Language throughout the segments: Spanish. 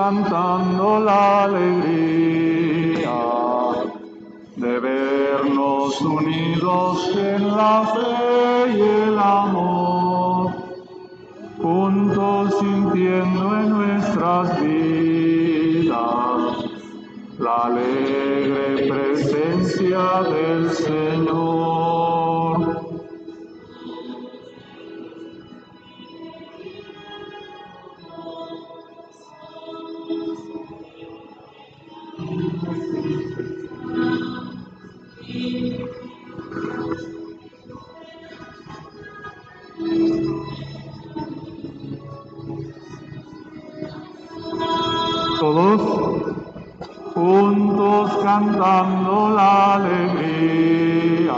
cantando la alegría de vernos unidos en la Todos juntos cantando la alegría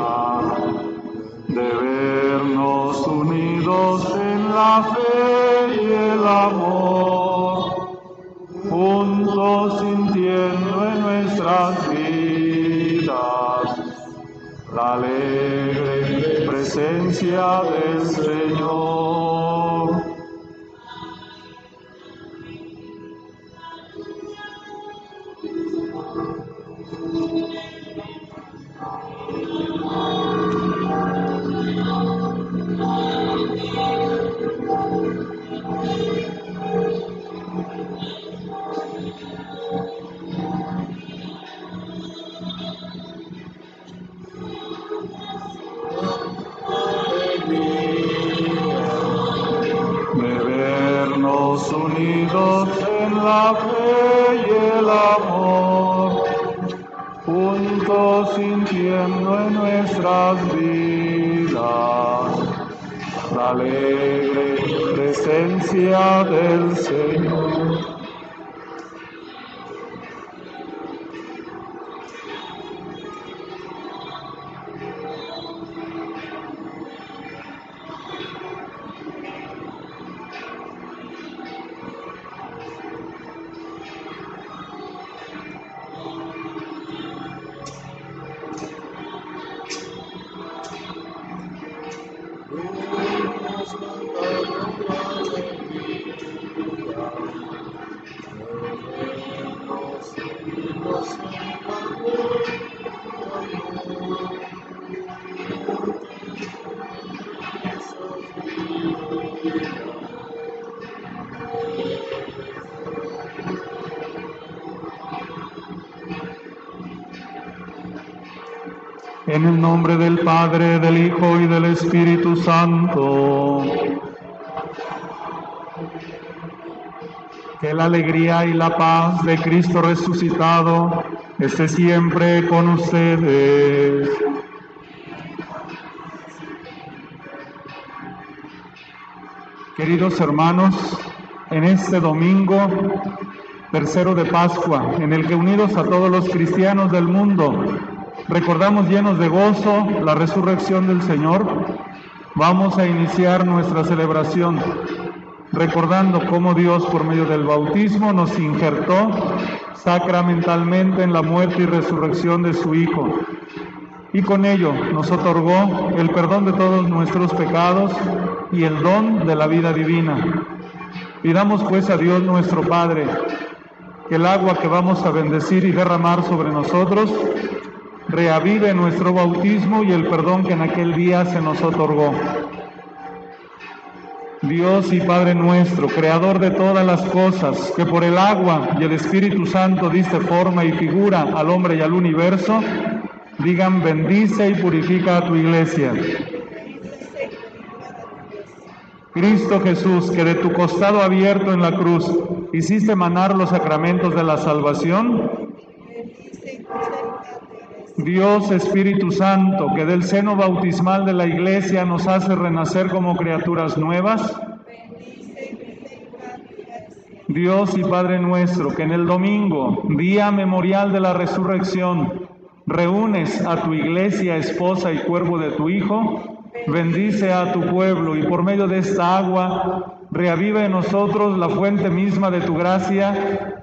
de vernos unidos en la fe y el amor, juntos sintiendo en nuestras presencia En el nombre del Padre, del Hijo y del Espíritu Santo. Que la alegría y la paz de Cristo resucitado esté siempre con ustedes. Queridos hermanos, en este domingo tercero de Pascua, en el que unidos a todos los cristianos del mundo, recordamos llenos de gozo la resurrección del Señor, vamos a iniciar nuestra celebración recordando cómo Dios por medio del bautismo nos injertó sacramentalmente en la muerte y resurrección de su Hijo. Y con ello nos otorgó el perdón de todos nuestros pecados y el don de la vida divina. Pidamos pues a Dios nuestro Padre que el agua que vamos a bendecir y derramar sobre nosotros reavive nuestro bautismo y el perdón que en aquel día se nos otorgó. Dios y Padre nuestro, Creador de todas las cosas, que por el agua y el Espíritu Santo diste forma y figura al hombre y al universo, digan bendice y purifica a tu iglesia. Cristo Jesús, que de tu costado abierto en la cruz hiciste manar los sacramentos de la salvación, Dios Espíritu Santo, que del seno bautismal de la iglesia nos hace renacer como criaturas nuevas. Dios y Padre nuestro, que en el domingo, día memorial de la resurrección, reúnes a tu iglesia, esposa y cuerpo de tu Hijo, bendice a tu pueblo y por medio de esta agua reaviva en nosotros la fuente misma de tu gracia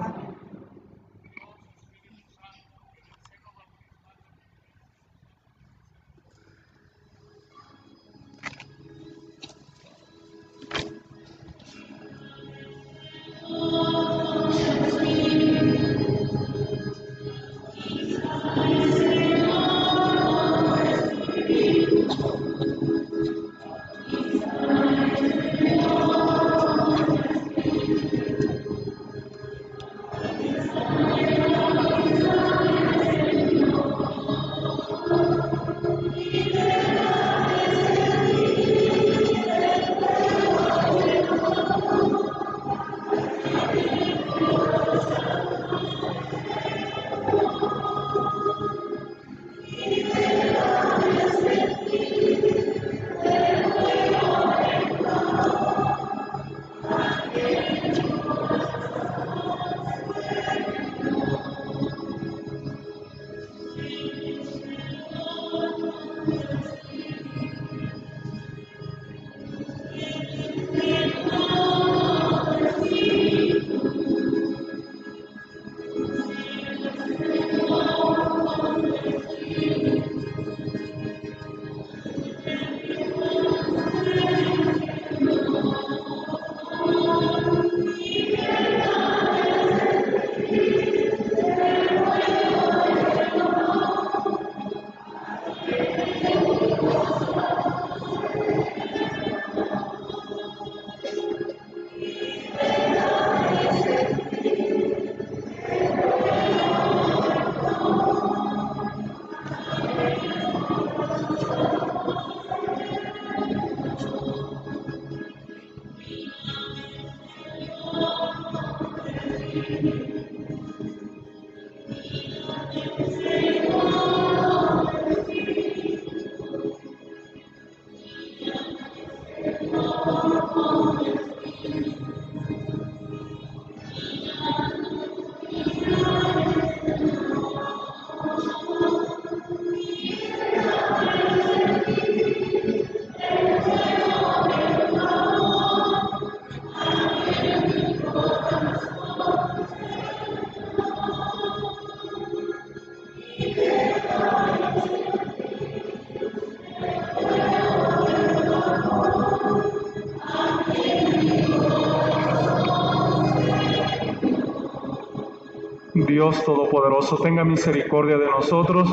Dios Todopoderoso tenga misericordia de nosotros,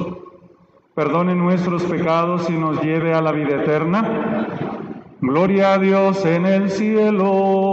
perdone nuestros pecados y nos lleve a la vida eterna. Gloria a Dios en el cielo.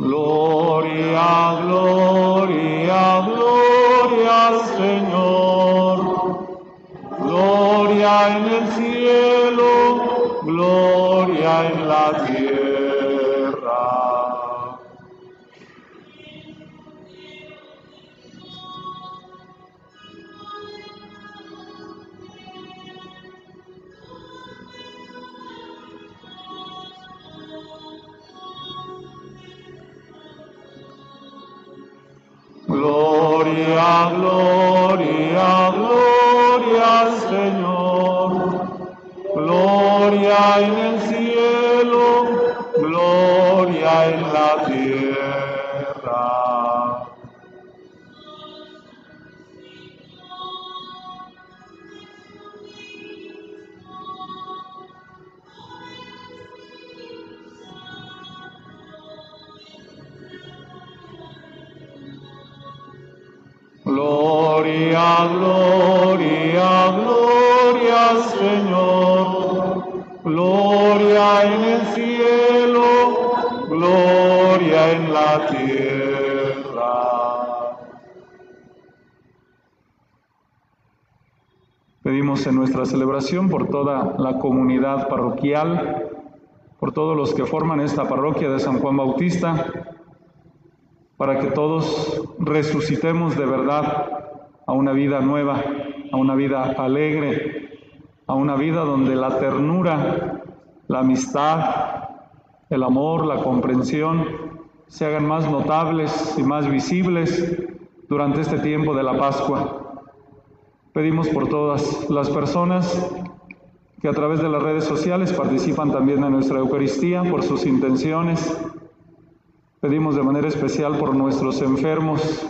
Gloria, gloria, celebración por toda la comunidad parroquial, por todos los que forman esta parroquia de San Juan Bautista, para que todos resucitemos de verdad a una vida nueva, a una vida alegre, a una vida donde la ternura, la amistad, el amor, la comprensión se hagan más notables y más visibles durante este tiempo de la Pascua. Pedimos por todas las personas que a través de las redes sociales participan también en nuestra Eucaristía, por sus intenciones, Pedimos de manera especial por nuestros enfermos,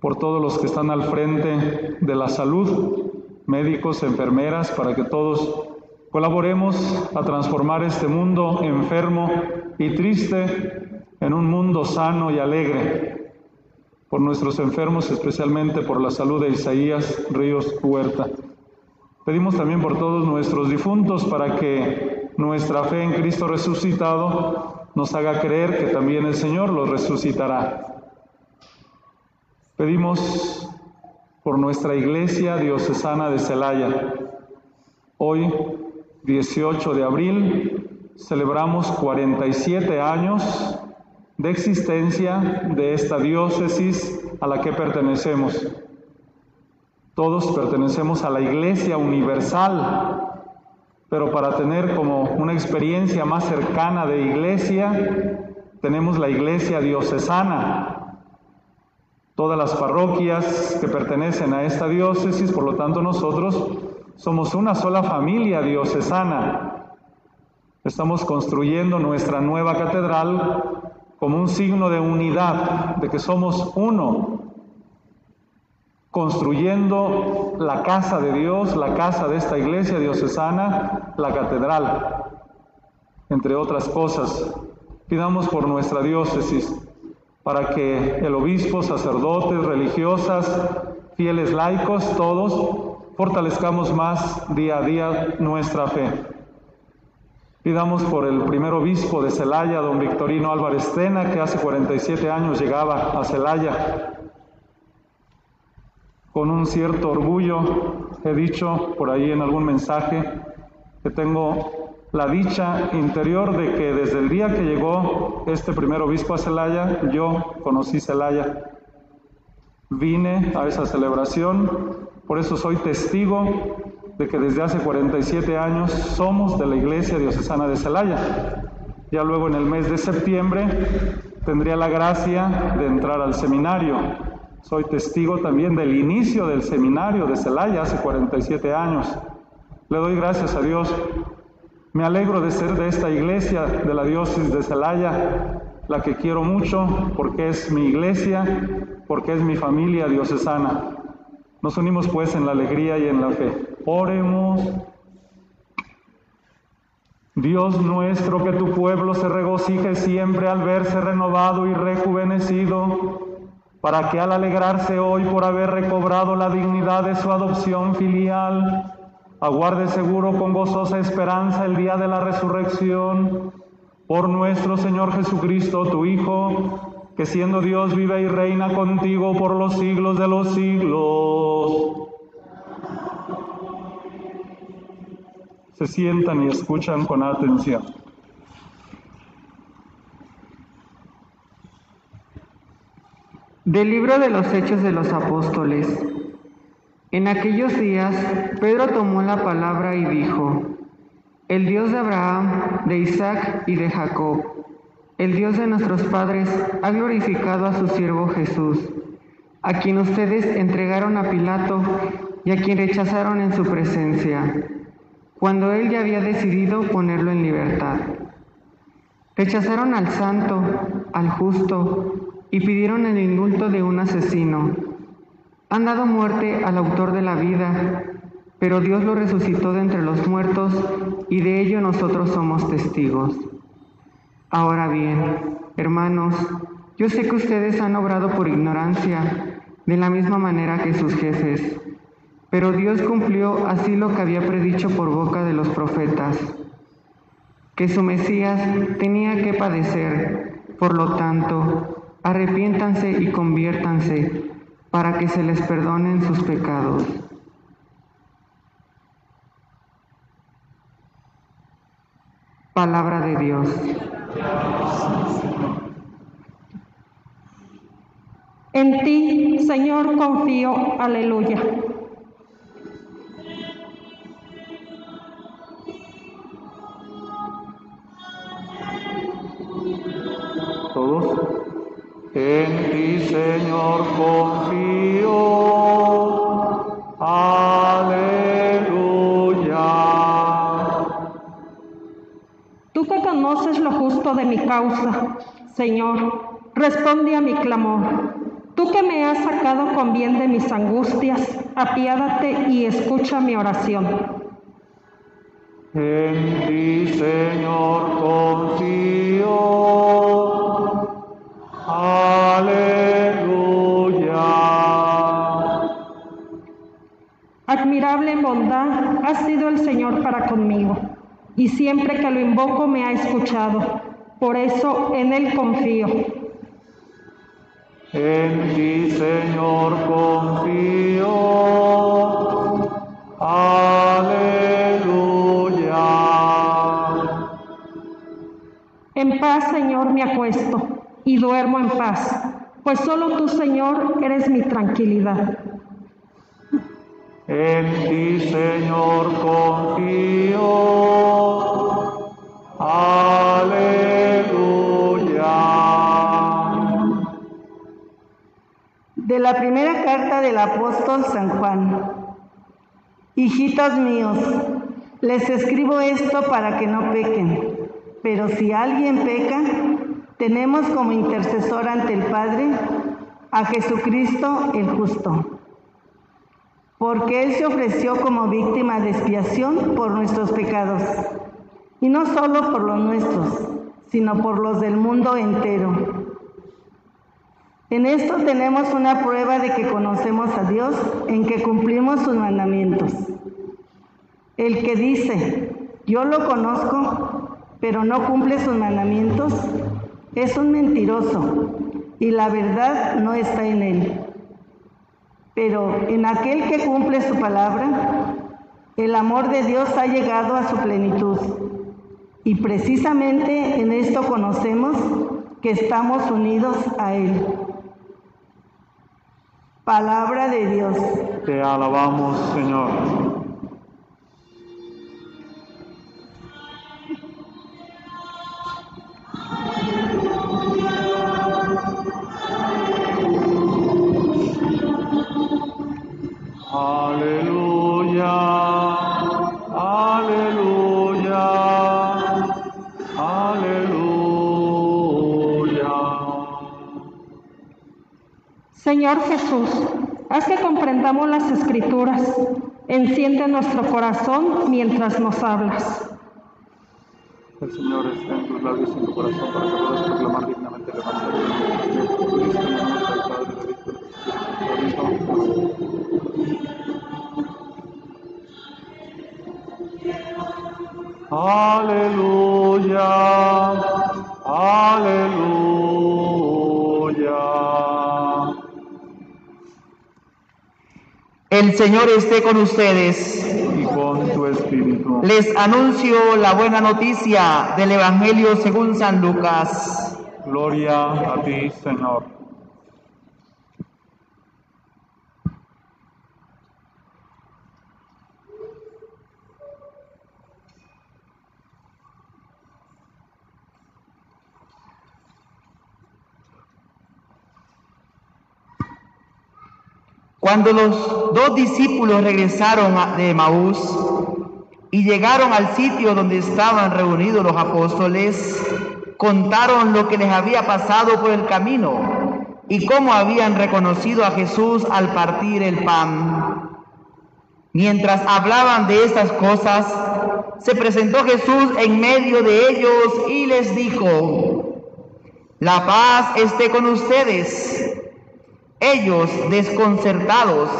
por todos los que están al frente de la salud, médicos, enfermeras, para que todos colaboremos a transformar este mundo enfermo y triste en un mundo sano y alegre. Por nuestros enfermos, especialmente por la salud de Isaías Ríos Huerta. Pedimos también por todos nuestros difuntos para que nuestra fe en Cristo resucitado nos haga creer que también el Señor los resucitará. Pedimos por nuestra iglesia diocesana de Celaya. Hoy, 18 de abril, celebramos 47 años de existencia de esta diócesis a la que pertenecemos. Todos pertenecemos a la Iglesia Universal, pero para tener como una experiencia más cercana de iglesia, tenemos la iglesia diocesana. Todas las parroquias que pertenecen a esta diócesis, por lo tanto nosotros somos una sola familia diocesana. Estamos construyendo nuestra nueva catedral como un signo de unidad, de que somos uno, construyendo la casa de Dios, la casa de esta iglesia diocesana, la catedral, entre otras cosas. Pidamos por nuestra diócesis, para que el obispo, sacerdotes, religiosas, fieles laicos, todos, fortalezcamos más día a día nuestra fe. Pidamos por el primer obispo de Celaya, don Victorino Álvarez Tena, que hace 47 años llegaba a Celaya con un cierto orgullo he dicho por ahí en algún mensaje que tengo la dicha interior de que desde el día que llegó este primer obispo a Celaya, yo conocí Celaya. Vine a esa celebración, por eso soy testigo de que desde hace 47 años somos de la Iglesia Diocesana de Celaya. Ya luego en el mes de septiembre tendría la gracia de entrar al seminario. Soy testigo también del inicio del seminario de Celaya hace 47 años. Le doy gracias a Dios. Me alegro de ser de esta iglesia de la diócesis de Celaya, la que quiero mucho porque es mi iglesia, porque es mi familia diocesana. Nos unimos pues en la alegría y en la fe. Oremos. Dios nuestro, que tu pueblo se regocije siempre al verse renovado y rejuvenecido, para que al alegrarse hoy por haber recobrado la dignidad de su adopción filial, aguarde seguro con gozosa esperanza el día de la resurrección, por nuestro Señor Jesucristo, tu Hijo, que siendo Dios vive y reina contigo por los siglos de los siglos. Se sientan y escuchan con atención. Del libro de los Hechos de los Apóstoles. En aquellos días, Pedro tomó la palabra y dijo, El Dios de Abraham, de Isaac y de Jacob el Dios de nuestros padres ha glorificado a su siervo Jesús, a quien ustedes entregaron a Pilato y a quien rechazaron en su presencia, cuando él ya había decidido ponerlo en libertad. Rechazaron al santo, al justo, y pidieron el indulto de un asesino. Han dado muerte al autor de la vida, pero Dios lo resucitó de entre los muertos y de ello nosotros somos testigos. Ahora bien, hermanos, yo sé que ustedes han obrado por ignorancia, de la misma manera que sus jefes, pero Dios cumplió así lo que había predicho por boca de los profetas, que su Mesías tenía que padecer, por lo tanto, arrepiéntanse y conviértanse para que se les perdonen sus pecados. Palabra de Dios. En ti, Señor, confío. Aleluya. En ti, Señor, confío. conoces lo justo de mi causa. Señor, responde a mi clamor. Tú que me has sacado con bien de mis angustias, apiádate y escucha mi oración. En ti, Señor, confío. En bondad ha sido el Señor para conmigo y siempre que lo invoco me ha escuchado. Por eso en Él confío. En ti, Señor, confío. Aleluya. En paz, Señor, me acuesto y duermo en paz, pues solo tú, Señor, eres mi tranquilidad. En ti, Señor, confío. Aleluya. De la primera carta del apóstol San Juan. Hijitos míos, les escribo esto para que no pequen, pero si alguien peca, tenemos como intercesor ante el Padre a Jesucristo el justo, porque Él se ofreció como víctima de expiación por nuestros pecados y no solo por los nuestros, sino por los del mundo entero. En esto tenemos una prueba de que conocemos a Dios, en que cumplimos sus mandamientos. El que dice, yo lo conozco, pero no cumple sus mandamientos, es un mentiroso y la verdad no está en él. Pero en aquel que cumple su palabra, el amor de Dios ha llegado a su plenitud Y precisamente en esto conocemos que estamos unidos a Él. Palabra de Dios. Te alabamos, Señor. Señor Jesús, haz que comprendamos las escrituras. Enciende nuestro corazón mientras nos hablas. El Señor está en tus labios y en tu corazón para que puedas proclamar dignamente el Evangelio de Cristo. en el nombre del Padre, del Hijo y del Espíritu Santo. Aleluya, aleluya. El Señor esté con ustedes. Y con tu espíritu. Les anuncio la buena noticia del Evangelio según San Lucas. Gloria a ti, Señor. Cuando los dos discípulos regresaron de Maús y llegaron al sitio donde estaban reunidos los apóstoles, contaron lo que les había pasado por el camino y cómo habían reconocido a Jesús al partir el pan. Mientras hablaban de estas cosas, se presentó Jesús en medio de ellos y les dijo, la paz esté con ustedes. Ellos, desconcertados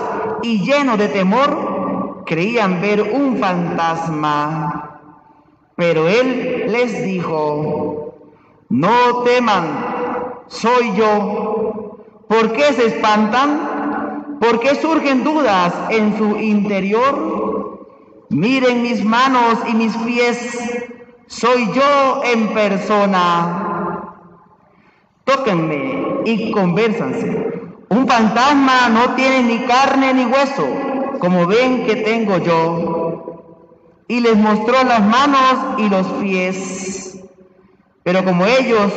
y llenos de temor, creían ver un fantasma. Pero él les dijo, no teman, soy yo. ¿Por qué se espantan? ¿Por qué surgen dudas en su interior? Miren mis manos y mis pies, soy yo en persona. Tóquenme y convérsanse. Un fantasma no tiene ni carne ni hueso, como ven que tengo yo. Y les mostró las manos y los pies. Pero como ellos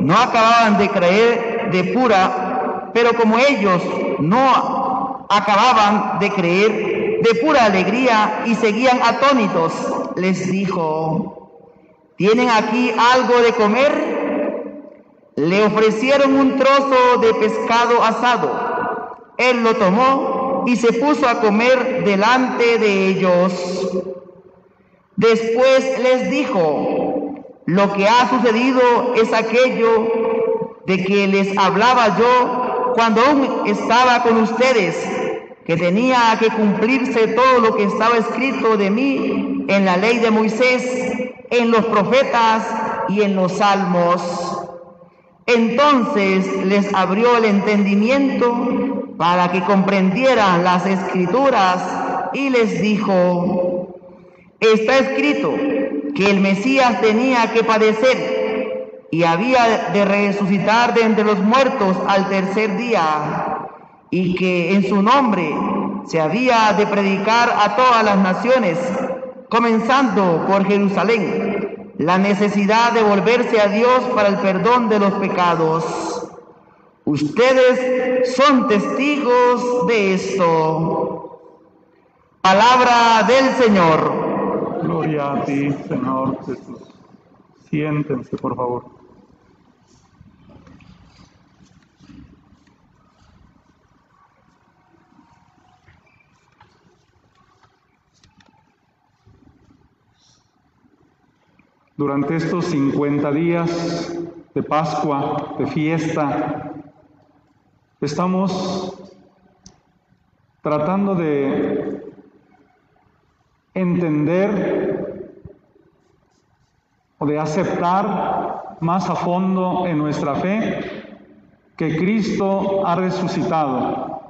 no acababan de creer de pura, pero como ellos no acababan de creer de pura alegría y seguían atónitos, les dijo, ¿tienen aquí algo de comer? Le ofrecieron un trozo de pescado asado. Él lo tomó y se puso a comer delante de ellos. Después les dijo, lo que ha sucedido es aquello de que les hablaba yo cuando aún estaba con ustedes, que tenía que cumplirse todo lo que estaba escrito de mí en la ley de Moisés, en los profetas y en los salmos. Entonces les abrió el entendimiento para que comprendieran las escrituras y les dijo, está escrito que el Mesías tenía que padecer y había de resucitar de entre los muertos al tercer día y que en su nombre se había de predicar a todas las naciones, comenzando por Jerusalén, la necesidad de volverse a Dios para el perdón de los pecados. Ustedes son testigos de esto. Palabra del Señor. Gloria a ti, Señor Jesús. Siéntense, por favor. Durante estos 50 días de Pascua, de fiesta, estamos tratando de entender o de aceptar más a fondo en nuestra fe que Cristo ha resucitado,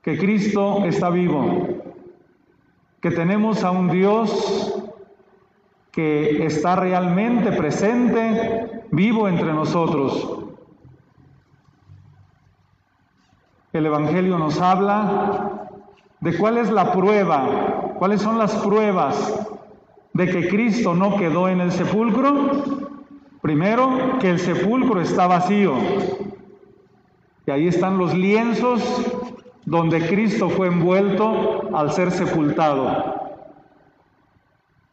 que Cristo está vivo, que tenemos a un Dios que está realmente presente, vivo entre nosotros. El Evangelio nos habla de cuál es la prueba, cuáles son las pruebas de que Cristo no quedó en el sepulcro. Primero, que el sepulcro está vacío. Y ahí están los lienzos donde Cristo fue envuelto al ser sepultado.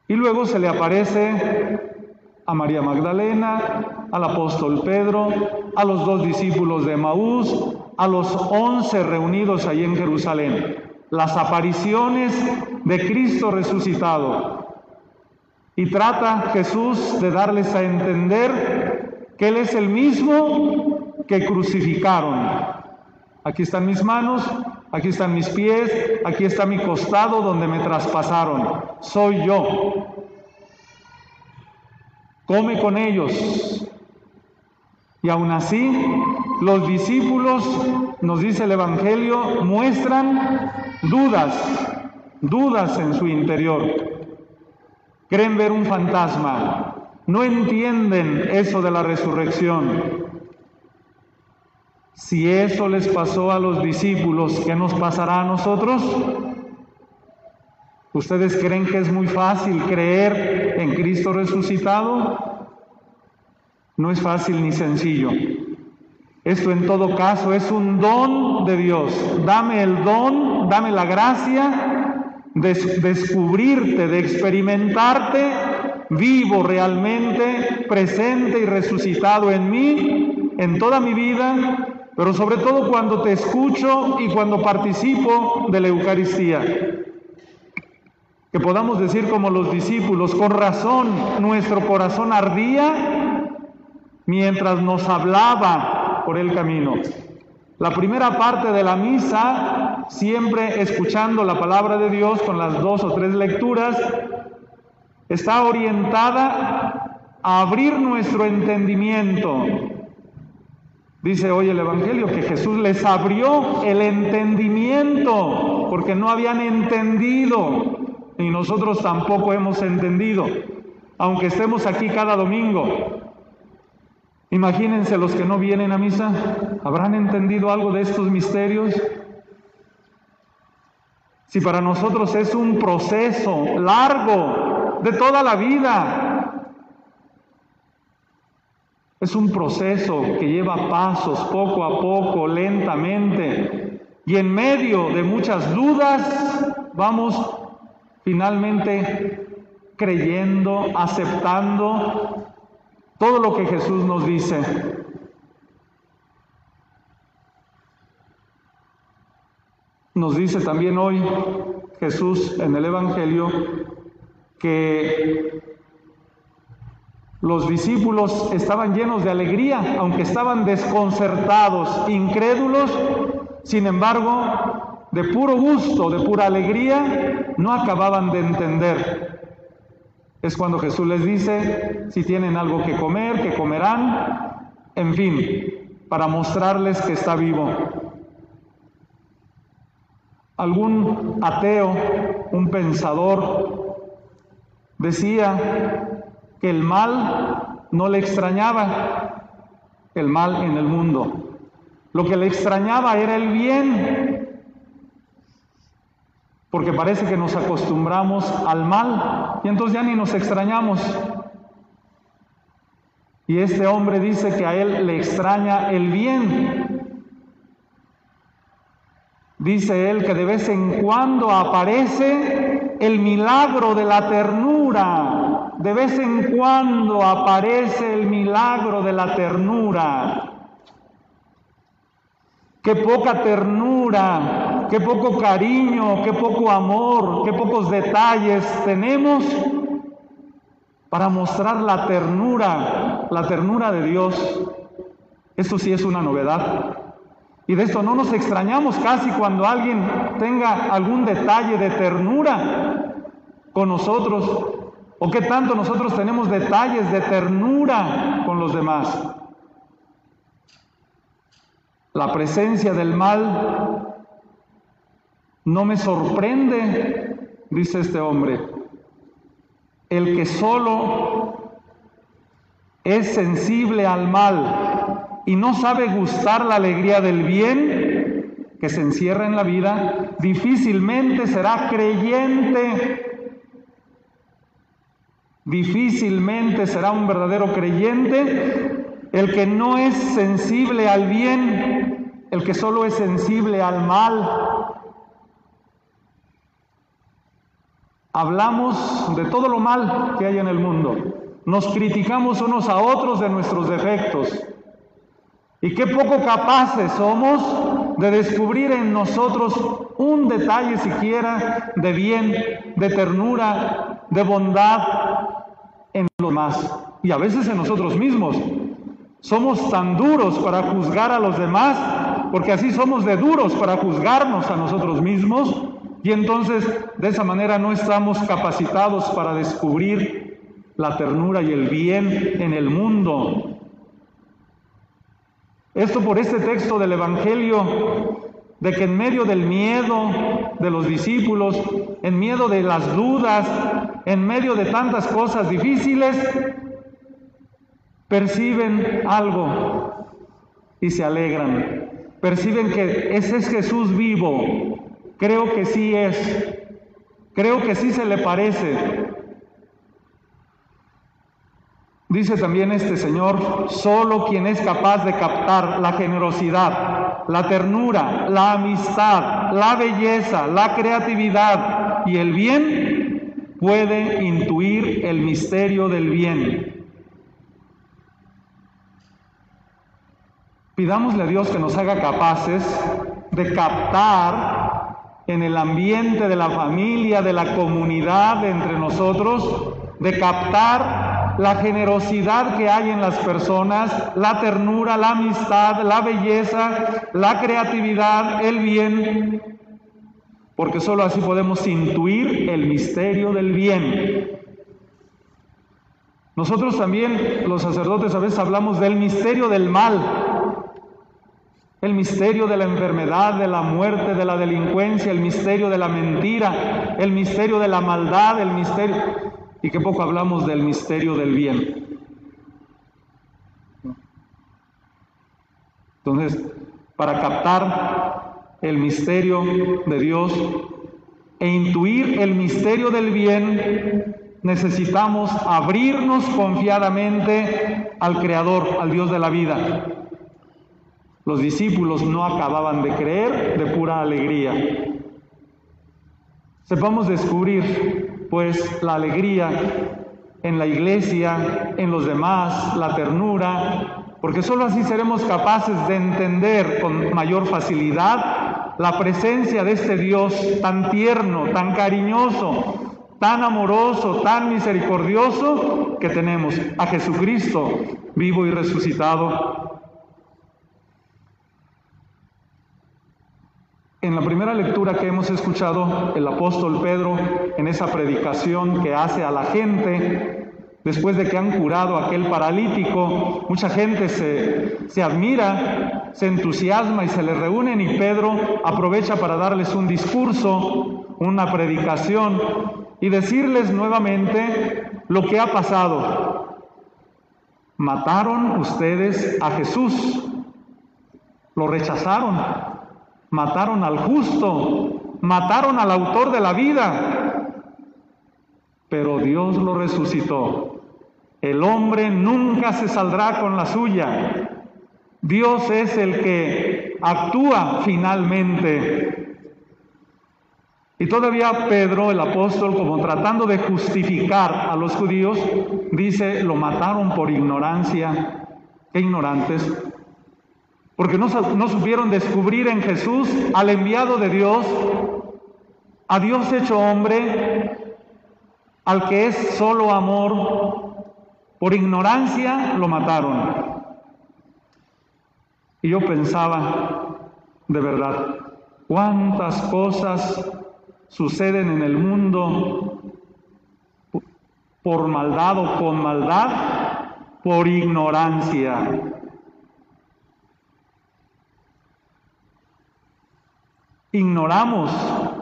Y luego se le aparece a María Magdalena, al apóstol Pedro, a los dos discípulos de Maús, a los once reunidos allí en Jerusalén. Las apariciones de Cristo resucitado. Y trata Jesús de darles a entender que Él es el mismo que crucificaron. Aquí están mis manos, aquí están mis pies, aquí está mi costado donde me traspasaron. Soy yo. Come con ellos. Y aún así, los discípulos, nos dice el Evangelio, muestran dudas, dudas en su interior. Creen ver un fantasma, no entienden eso de la resurrección. Si eso les pasó a los discípulos, ¿qué nos pasará a nosotros? ¿Ustedes creen que es muy fácil creer en Cristo resucitado? No es fácil ni sencillo. Esto en todo caso es un don de Dios. Dame el don, dame la gracia de descubrirte, de experimentarte vivo realmente, presente y resucitado en mí, en toda mi vida, pero sobre todo cuando te escucho y cuando participo de la Eucaristía. Que podamos decir como los discípulos, con razón nuestro corazón ardía mientras nos hablaba por el camino. La primera parte de la misa, siempre escuchando la palabra de Dios con las dos o tres lecturas, está orientada a abrir nuestro entendimiento, Dice hoy el Evangelio que Jesús les abrió el entendimiento porque no habían entendido y nosotros tampoco hemos entendido, aunque estemos aquí cada domingo. Imagínense los que no vienen a misa, ¿habrán entendido algo de estos misterios? Si para nosotros es un proceso largo de toda la vida, es un proceso que lleva pasos poco a poco, lentamente, y en medio de muchas dudas vamos finalmente creyendo, aceptando todo lo que Jesús nos dice. Nos dice también hoy Jesús en el Evangelio que los discípulos estaban llenos de alegría, aunque estaban desconcertados, incrédulos, sin embargo, de puro gusto, de pura alegría, no acababan de entender. Es cuando Jesús les dice, si tienen algo que comer, que comerán, en fin, para mostrarles que está vivo. Algún ateo, un pensador, decía que el mal no le extrañaba, el mal en el mundo. Lo que le extrañaba era el bien, porque parece que nos acostumbramos al mal y entonces ya ni nos extrañamos. Y este hombre dice que a él le extraña el bien. Dice él que de vez en cuando aparece el milagro de la ternura de vez en cuando aparece el milagro de la ternura. Qué poca ternura, qué poco cariño, qué poco amor, qué pocos detalles tenemos para mostrar la ternura, la ternura de Dios. Eso sí es una novedad. Y de esto no nos extrañamos casi cuando alguien tenga algún detalle de ternura con nosotros. ¿O qué tanto nosotros tenemos detalles de ternura con los demás? La presencia del mal no me sorprende, dice este hombre. el que solo es sensible al mal y no sabe gustar la alegría del bien que se encierra en la vida, difícilmente será creyente. Difícilmente será un verdadero creyente el que no es sensible al bien, el que solo es sensible al mal. Hablamos de todo lo mal que hay en el mundo. Nos criticamos unos a otros de nuestros defectos. Y qué poco capaces somos de descubrir en nosotros un detalle siquiera de bien, de ternura, de bondad en los demás. Y a veces en nosotros mismos. Somos tan duros para juzgar a los demás, porque así somos de duros para juzgarnos a nosotros mismos, y entonces de esa manera no estamos capacitados para descubrir la ternura y el bien en el mundo. Esto por este texto del Evangelio, de que en medio del miedo de los discípulos, en medio de las dudas, en medio de tantas cosas difíciles, perciben algo y se alegran. Perciben que ese es Jesús vivo. Creo que sí es. Creo que sí se le parece. Dice también este Señor, solo quien es capaz de captar la generosidad, la ternura, la amistad, la belleza, la creatividad y el bien, puede intuir el misterio del bien. Pidámosle a Dios que nos haga capaces de captar en el ambiente de la familia, de la comunidad, entre nosotros, de captar la generosidad que hay en las personas, la ternura, la amistad, la belleza, la creatividad, el bien, porque sólo así podemos intuir el misterio del bien. Nosotros también, los sacerdotes, a veces hablamos del misterio del mal, el misterio de la enfermedad, de la muerte, de la delincuencia, el misterio de la mentira, el misterio de la maldad, el misterio... Y que poco hablamos del misterio del bien. Entonces, para captar el misterio de Dios e intuir el misterio del bien, necesitamos abrirnos confiadamente al Creador, al Dios de la vida. Los discípulos no acababan de creer de pura alegría. Sepamos descubrir, pues, la alegría en la iglesia, en los demás, la ternura, porque sólo así seremos capaces de entender con mayor facilidad la presencia de este Dios tan tierno, tan cariñoso, tan amoroso, tan misericordioso que tenemos, a Jesucristo vivo y resucitado, En la primera lectura que hemos escuchado, el apóstol Pedro, en esa predicación que hace a la gente, después de que han curado a aquel paralítico, mucha gente se, se admira, se entusiasma y se le reúnen y Pedro aprovecha para darles un discurso, una predicación y decirles nuevamente lo que ha pasado. Mataron ustedes a Jesús, lo rechazaron, Mataron al justo, mataron al autor de la vida, pero Dios lo resucitó. El hombre nunca se saldrá con la suya. Dios es el que actúa finalmente. Y todavía Pedro, el apóstol, como tratando de justificar a los judíos, dice, lo mataron por ignorancia. Qué ignorantes porque no, supieron descubrir en Jesús al enviado de Dios, a Dios hecho hombre, al que es solo amor, por ignorancia lo mataron. Y yo pensaba, de verdad, cuántas cosas suceden en el mundo por maldad o con maldad, por ignorancia. Ignoramos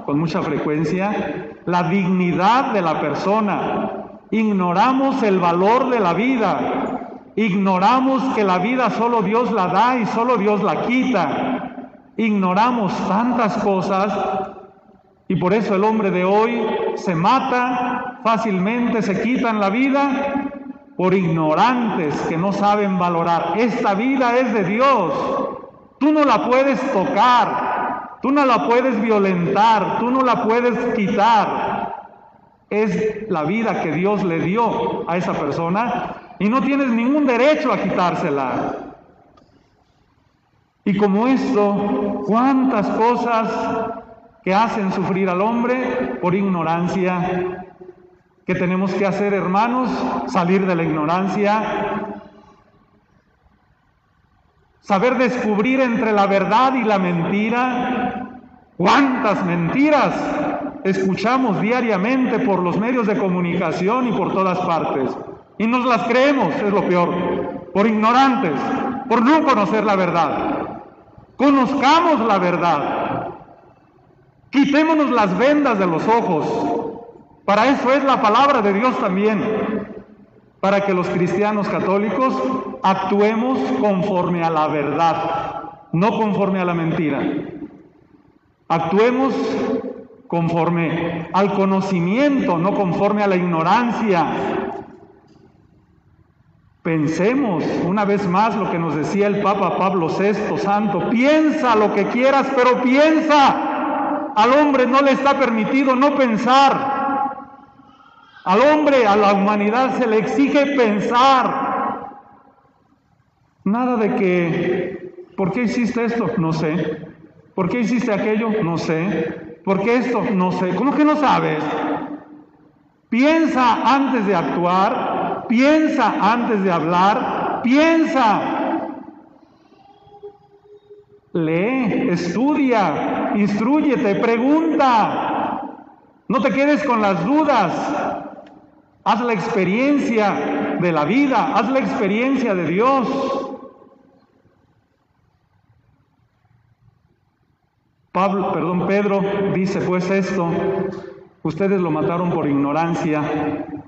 con mucha frecuencia la dignidad de la persona. Ignoramos el valor de la vida, ignoramos que la vida solo Dios la da y solo Dios la quita, ignoramos tantas cosas y por eso el hombre de hoy se mata fácilmente, se quitan la vida por ignorantes que no saben valorar. Esta vida es de Dios. Tú no la puedes tocar, tú no la puedes violentar, tú no la puedes quitar. Es la vida que Dios le dio a esa persona y no tienes ningún derecho a quitársela. Y como esto, cuántas cosas que hacen sufrir al hombre por ignorancia. ¿Qué tenemos que hacer, hermanos? Salir de la ignorancia. Saber descubrir entre la verdad y la mentira. ¿Cuántas mentiras escuchamos diariamente por los medios de comunicación y por todas partes? Y nos las creemos, es lo peor, por ignorantes, por no conocer la verdad. Conozcamos la verdad. Quitémonos las vendas de los ojos. Para eso es la palabra de Dios también. Para que los cristianos católicos actuemos conforme a la verdad, no conforme a la mentira. Actuemos conforme al conocimiento, no conforme a la ignorancia. Pensemos una vez más lo que nos decía el Papa Pablo VI Santo. Piensa lo que quieras, pero piensa. Al hombre no le está permitido no pensar. Al hombre, a la humanidad se le exige pensar. Nada de que, ¿por qué hiciste esto? No sé. ¿Por qué hiciste aquello? No sé. ¿Por qué esto? No sé. ¿Cómo que no sabes? Piensa antes de actuar, piensa antes de hablar, piensa Lee, estudia, instruyete, pregunta. No te quedes con las dudas. Haz la experiencia de la vida, haz la experiencia de Dios. Pablo, perdón, Pedro dice pues esto, ustedes lo mataron por ignorancia.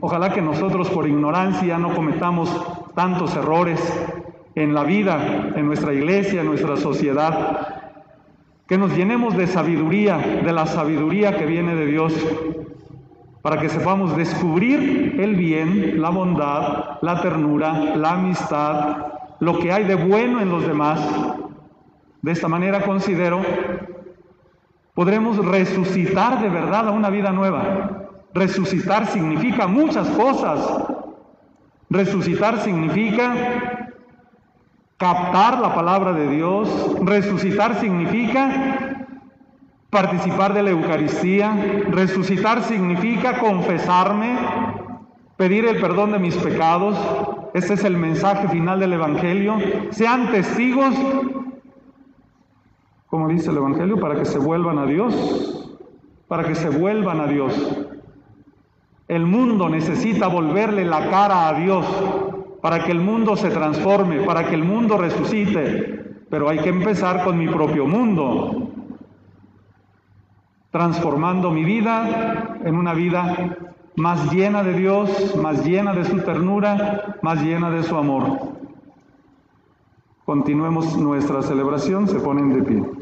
Ojalá que nosotros por ignorancia no cometamos tantos errores en la vida, en nuestra iglesia, en nuestra sociedad. Que nos llenemos de sabiduría, de la sabiduría que viene de Dios, para que sepamos descubrir el bien, la bondad, la ternura, la amistad, lo que hay de bueno en los demás. De esta manera considero, podremos resucitar de verdad a una vida nueva. Resucitar significa muchas cosas. Resucitar significa captar la palabra de Dios. Resucitar significa participar de la Eucaristía. Resucitar significa confesarme, pedir el perdón de mis pecados. Ese es el mensaje final del Evangelio. Sean testigos, como dice el Evangelio, para que se vuelvan a Dios. Para que se vuelvan a Dios. El mundo necesita volverle la cara a Dios para que el mundo se transforme, para que el mundo resucite, pero hay que empezar con mi propio mundo, transformando mi vida en una vida más llena de Dios, más llena de su ternura, más llena de su amor. Continuemos nuestra celebración, se ponen de pie.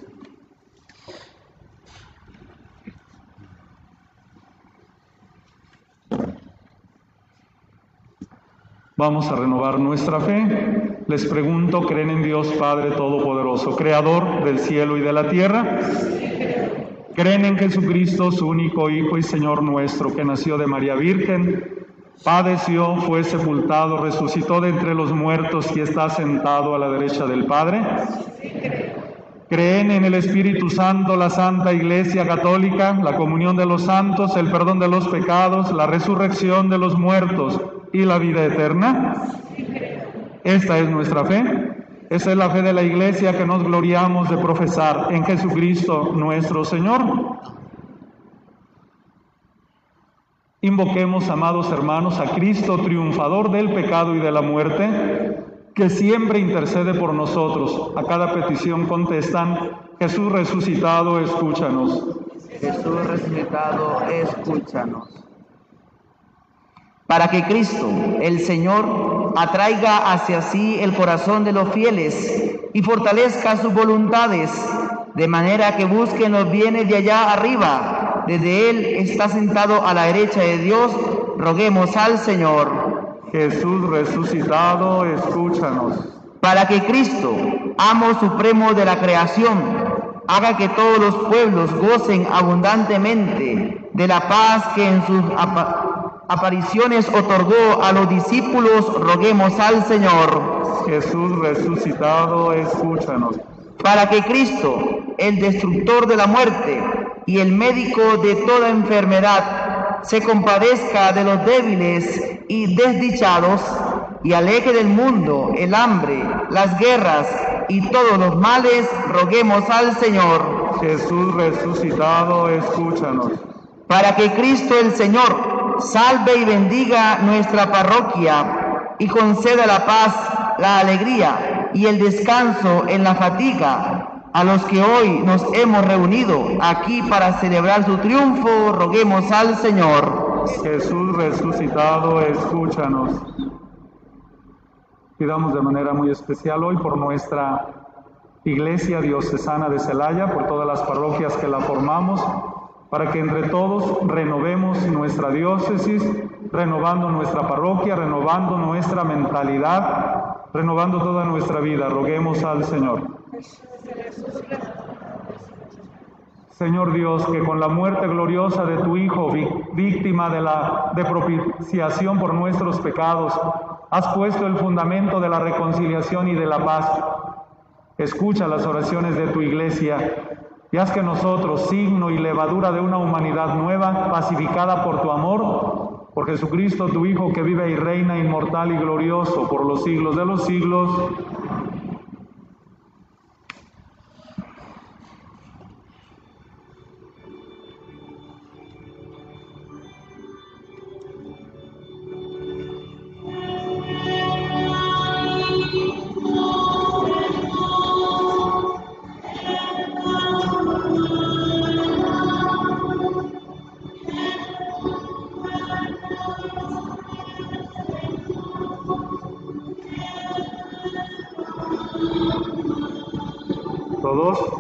Vamos a renovar nuestra fe. Les pregunto, ¿creen en Dios Padre Todopoderoso, Creador del cielo y de la tierra? ¿Creen en Jesucristo, su único Hijo y Señor nuestro, que nació de María Virgen, padeció, fue sepultado, resucitó de entre los muertos y está sentado a la derecha del Padre? Creen en el Espíritu Santo, la Santa Iglesia Católica, la comunión de los santos, el perdón de los pecados, la resurrección de los muertos y la vida eterna? Esta es nuestra fe. Esa es la fe de la iglesia que nos gloriamos de profesar en Jesucristo nuestro Señor. Invoquemos, amados hermanos, a Cristo, triunfador del pecado y de la muerte, que siempre intercede por nosotros. A cada petición contestan, Jesús resucitado, escúchanos. Jesús resucitado, escúchanos. Para que Cristo, el Señor, atraiga hacia sí el corazón de los fieles y fortalezca sus voluntades, de manera que busquen los bienes de allá arriba. Desde Él está sentado a la derecha de Dios. Roguemos al Señor. Jesús resucitado, escúchanos. Para que Cristo, amo supremo de la creación, haga que todos los pueblos gocen abundantemente de la paz que en sus apariciones otorgó a los discípulos, roguemos al Señor. Jesús resucitado, escúchanos. Para que Cristo, el destructor de la muerte y el médico de toda enfermedad, se compadezca de los débiles y desdichados y aleje del mundo el hambre, las guerras y todos los males, roguemos al Señor. Jesús resucitado, escúchanos. Para que Cristo el Señor salve y bendiga nuestra parroquia y conceda la paz, la alegría y el descanso en la fatiga a los que hoy nos hemos reunido aquí para celebrar su triunfo, roguemos al Señor. Jesús resucitado, escúchanos. Pidamos de manera muy especial hoy por nuestra Iglesia Diocesana de Celaya, por todas las parroquias que la formamos, para que entre todos renovemos nuestra diócesis, renovando nuestra parroquia, renovando nuestra mentalidad, renovando toda nuestra vida. Roguemos al Señor. Señor Dios, que con la muerte gloriosa de tu Hijo, víctima de la de propiciación por nuestros pecados, has puesto el fundamento de la reconciliación y de la paz. Escucha las oraciones de tu iglesia y haz que nosotros, signo y levadura de una humanidad nueva, pacificada por tu amor, por Jesucristo, tu Hijo, que vive y reina inmortal y glorioso por los siglos de los siglos, Oren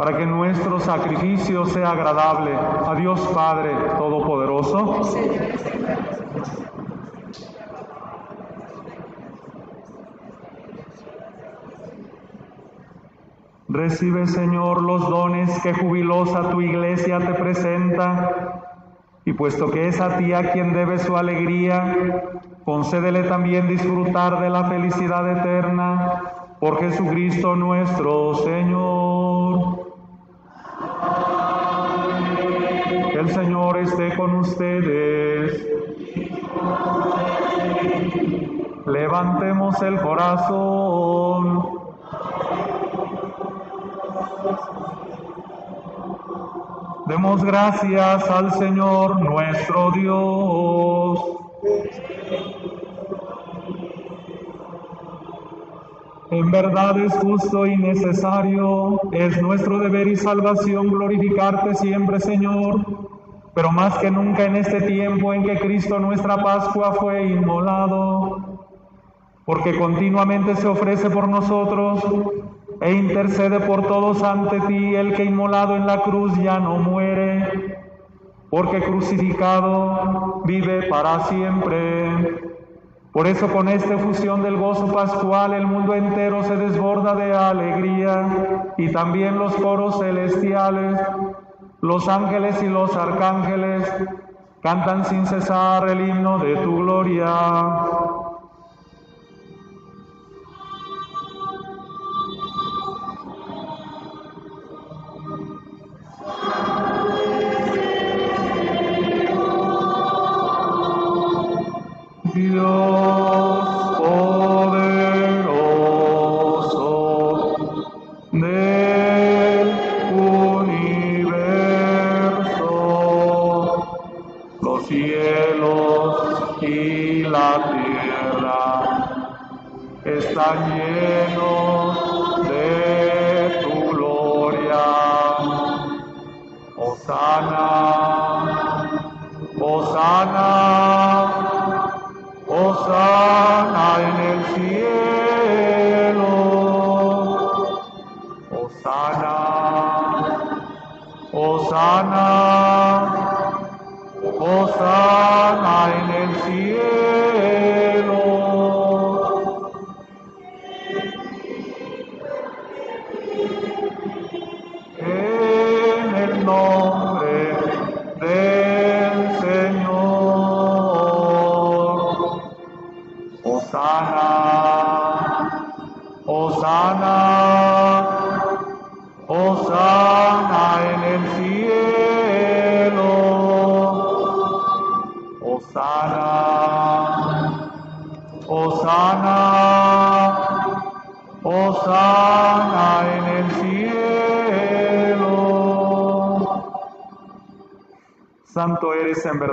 para que nuestro sacrificio sea agradable a Dios Padre Todopoderoso. Recibe, Señor, los dones que jubilosa tu iglesia te presenta. Y puesto que es a ti a quien debe su alegría, concédele también disfrutar de la felicidad eterna por Jesucristo nuestro Señor. El Señor esté con ustedes. Levantemos el corazón. Demos gracias al Señor nuestro Dios. En verdad es justo y necesario, es nuestro deber y salvación glorificarte siempre, Señor, pero más que nunca en este tiempo en que Cristo nuestra Pascua fue inmolado, porque continuamente se ofrece por nosotros e intercede por todos ante ti, el que inmolado en la cruz ya no muere, porque crucificado vive para siempre. Por eso con esta efusión del gozo pascual el mundo entero se desborda de alegría y también los coros celestiales, los ángeles y los arcángeles cantan sin cesar el himno de tu gloria. Están llenos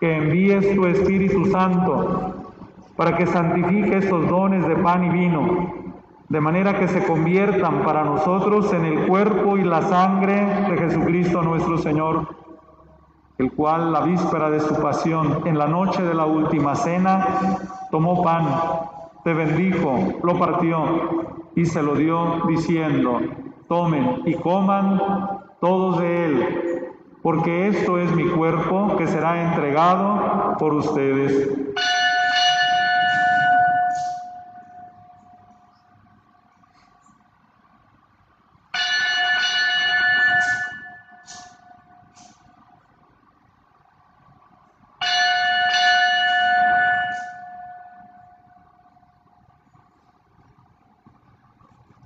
que envíes tu Espíritu Santo para que santifique estos dones de pan y vino, de manera que se conviertan para nosotros en el cuerpo y la sangre de Jesucristo nuestro Señor, el cual la víspera de su pasión, en la noche de la última cena, tomó pan, te bendijo, lo partió y se lo dio diciendo, tomen y coman todos de él, porque esto es mi cuerpo que será entregado por ustedes.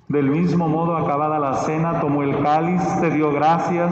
Del mismo modo, acabada la cena, tomó el cáliz, te dio gracias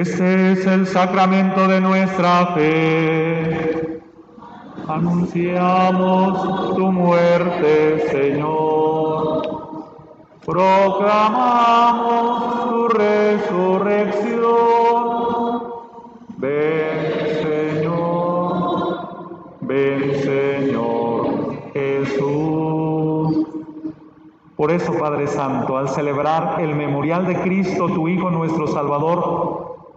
Este es el sacramento de nuestra fe. Anunciamos tu muerte, Señor. Proclamamos tu resurrección. Ven, Señor. Ven, Señor Jesús. Por eso, Padre Santo, al celebrar el memorial de Cristo, tu Hijo nuestro Salvador,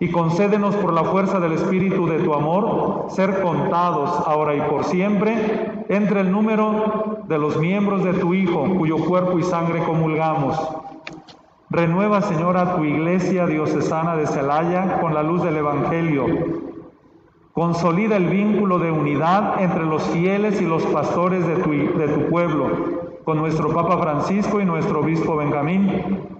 y concédenos por la fuerza del Espíritu de tu amor ser contados ahora y por siempre entre el número de los miembros de tu Hijo, cuyo cuerpo y sangre comulgamos. Renueva, Señora, tu iglesia diocesana de Celaya con la luz del Evangelio. Consolida el vínculo de unidad entre los fieles y los pastores de tu pueblo, con nuestro Papa Francisco y nuestro Obispo Benjamín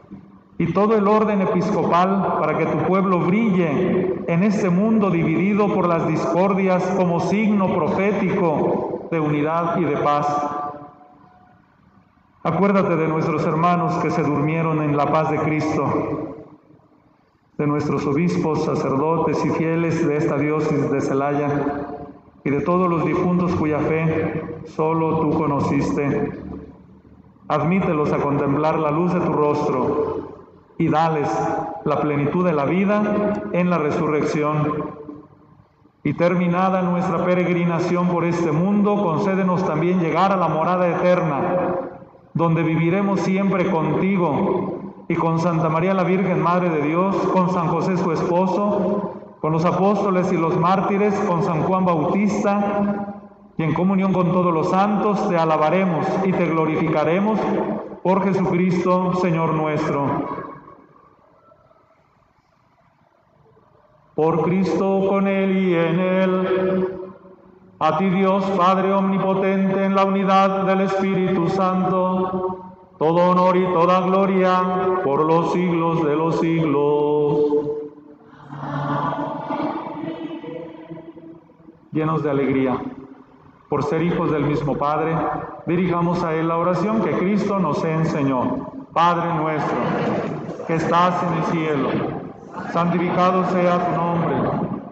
y todo el orden episcopal para que tu pueblo brille en este mundo dividido por las discordias como signo profético de unidad y de paz. Acuérdate de nuestros hermanos que se durmieron en la paz de Cristo, de nuestros obispos, sacerdotes y fieles de esta diócesis de Celaya y de todos los difuntos cuya fe solo tú conociste. Admítelos a contemplar la luz de tu rostro y dales la plenitud de la vida en la resurrección. Y terminada nuestra peregrinación por este mundo, concédenos también llegar a la morada eterna, donde viviremos siempre contigo y con Santa María la Virgen, Madre de Dios, con San José su esposo, con los apóstoles y los mártires, con San Juan Bautista, y en comunión con todos los santos te alabaremos y te glorificaremos por Jesucristo, Señor nuestro. Por Cristo con Él y en Él. A ti Dios Padre Omnipotente en la unidad del Espíritu Santo, todo honor y toda gloria por los siglos de los siglos. Llenos de alegría por ser hijos del mismo Padre, dirijamos a Él la oración que Cristo nos enseñó. Padre nuestro, que estás en el cielo santificado sea tu nombre,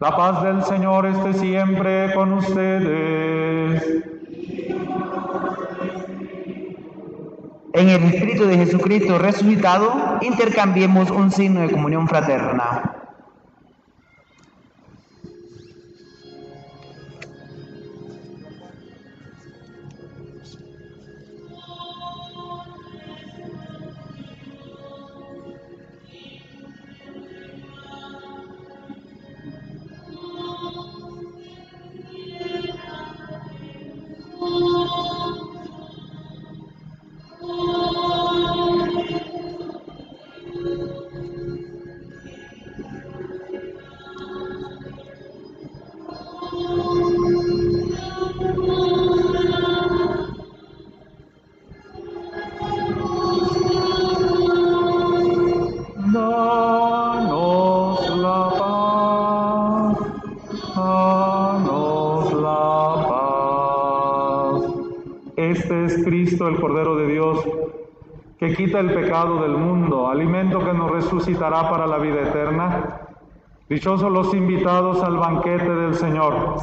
La paz del Señor esté siempre con ustedes. En el Espíritu de Jesucristo resucitado, intercambiemos un signo de comunión fraterna. Quita el pecado del mundo, alimento que nos resucitará para la vida eterna. Dichosos los invitados al banquete del Señor.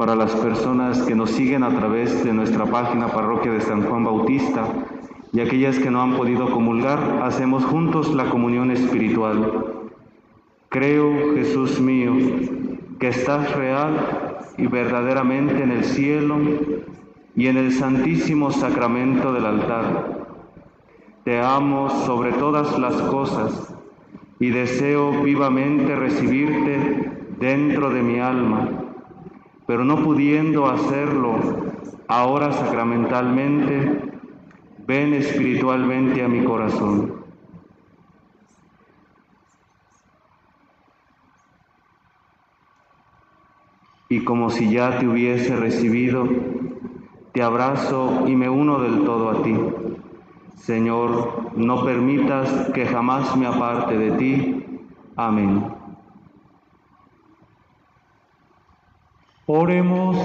Para las personas que nos siguen a través de nuestra página Parroquia de San Juan Bautista y aquellas que no han podido comulgar, hacemos juntos la comunión espiritual. Creo, Jesús mío, que estás real y verdaderamente en el cielo y en el santísimo sacramento del altar. Te amo sobre todas las cosas y deseo vivamente recibirte dentro de mi alma, pero no pudiendo hacerlo ahora sacramentalmente, ven espiritualmente a mi corazón. Y como si ya te hubiese recibido, te abrazo y me uno del todo a ti. Señor, no permitas que jamás me aparte de ti. Amén. Oremos.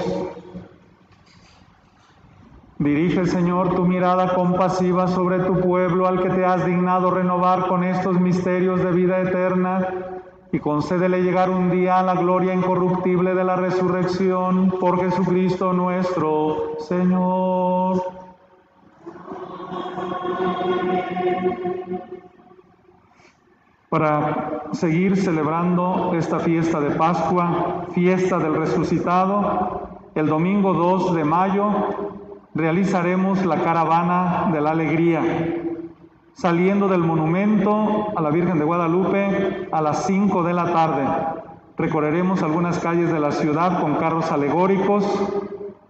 Dirige, Señor, tu mirada compasiva sobre tu pueblo al que te has dignado renovar con estos misterios de vida eterna y concédele llegar un día a la gloria incorruptible de la resurrección por Jesucristo nuestro Señor. Para seguir celebrando esta fiesta de Pascua, fiesta del resucitado, el domingo 2 de mayo realizaremos la caravana de la alegría, saliendo del monumento a la Virgen de Guadalupe a las 5 de la tarde. Recorreremos algunas calles de la ciudad con carros alegóricos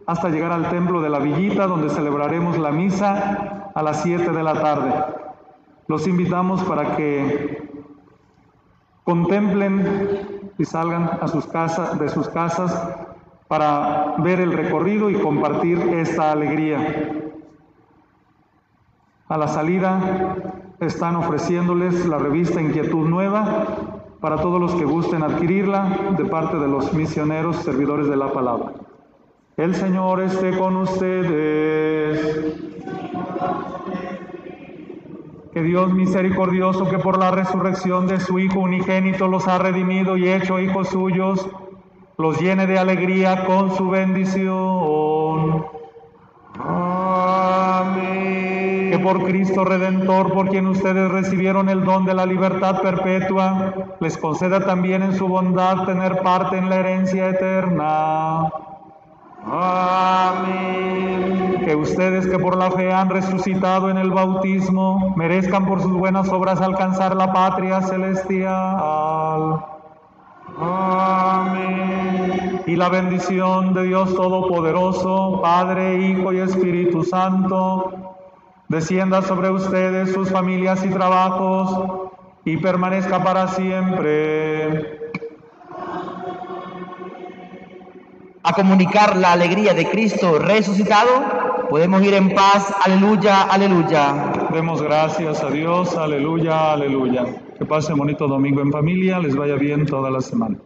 hasta llegar al templo de la Villita, donde celebraremos la misa a las 7 de la tarde. Los invitamos para que contemplen y salgan a sus casas, de sus casas para ver el recorrido y compartir esta alegría. A la salida están ofreciéndoles la revista Inquietud Nueva para todos los que gusten adquirirla de parte de los misioneros servidores de la palabra. El Señor esté con ustedes. Que Dios misericordioso, que por la resurrección de su Hijo unigénito los ha redimido y hecho hijos suyos, los llene de alegría con su bendición. Amén. Que por Cristo Redentor, por quien ustedes recibieron el don de la libertad perpetua, les conceda también en su bondad tener parte en la herencia eterna. Amén. Que ustedes que por la fe han resucitado en el bautismo, merezcan por sus buenas obras alcanzar la patria celestial. Amén. Y la bendición de Dios Todopoderoso, Padre, Hijo y Espíritu Santo, descienda sobre ustedes, sus familias y trabajos, y permanezca para siempre. A comunicar la alegría de Cristo resucitado, podemos ir en paz. Aleluya, aleluya. Demos gracias a Dios. Aleluya, aleluya. Que pase bonito domingo en familia. Les vaya bien toda la semana.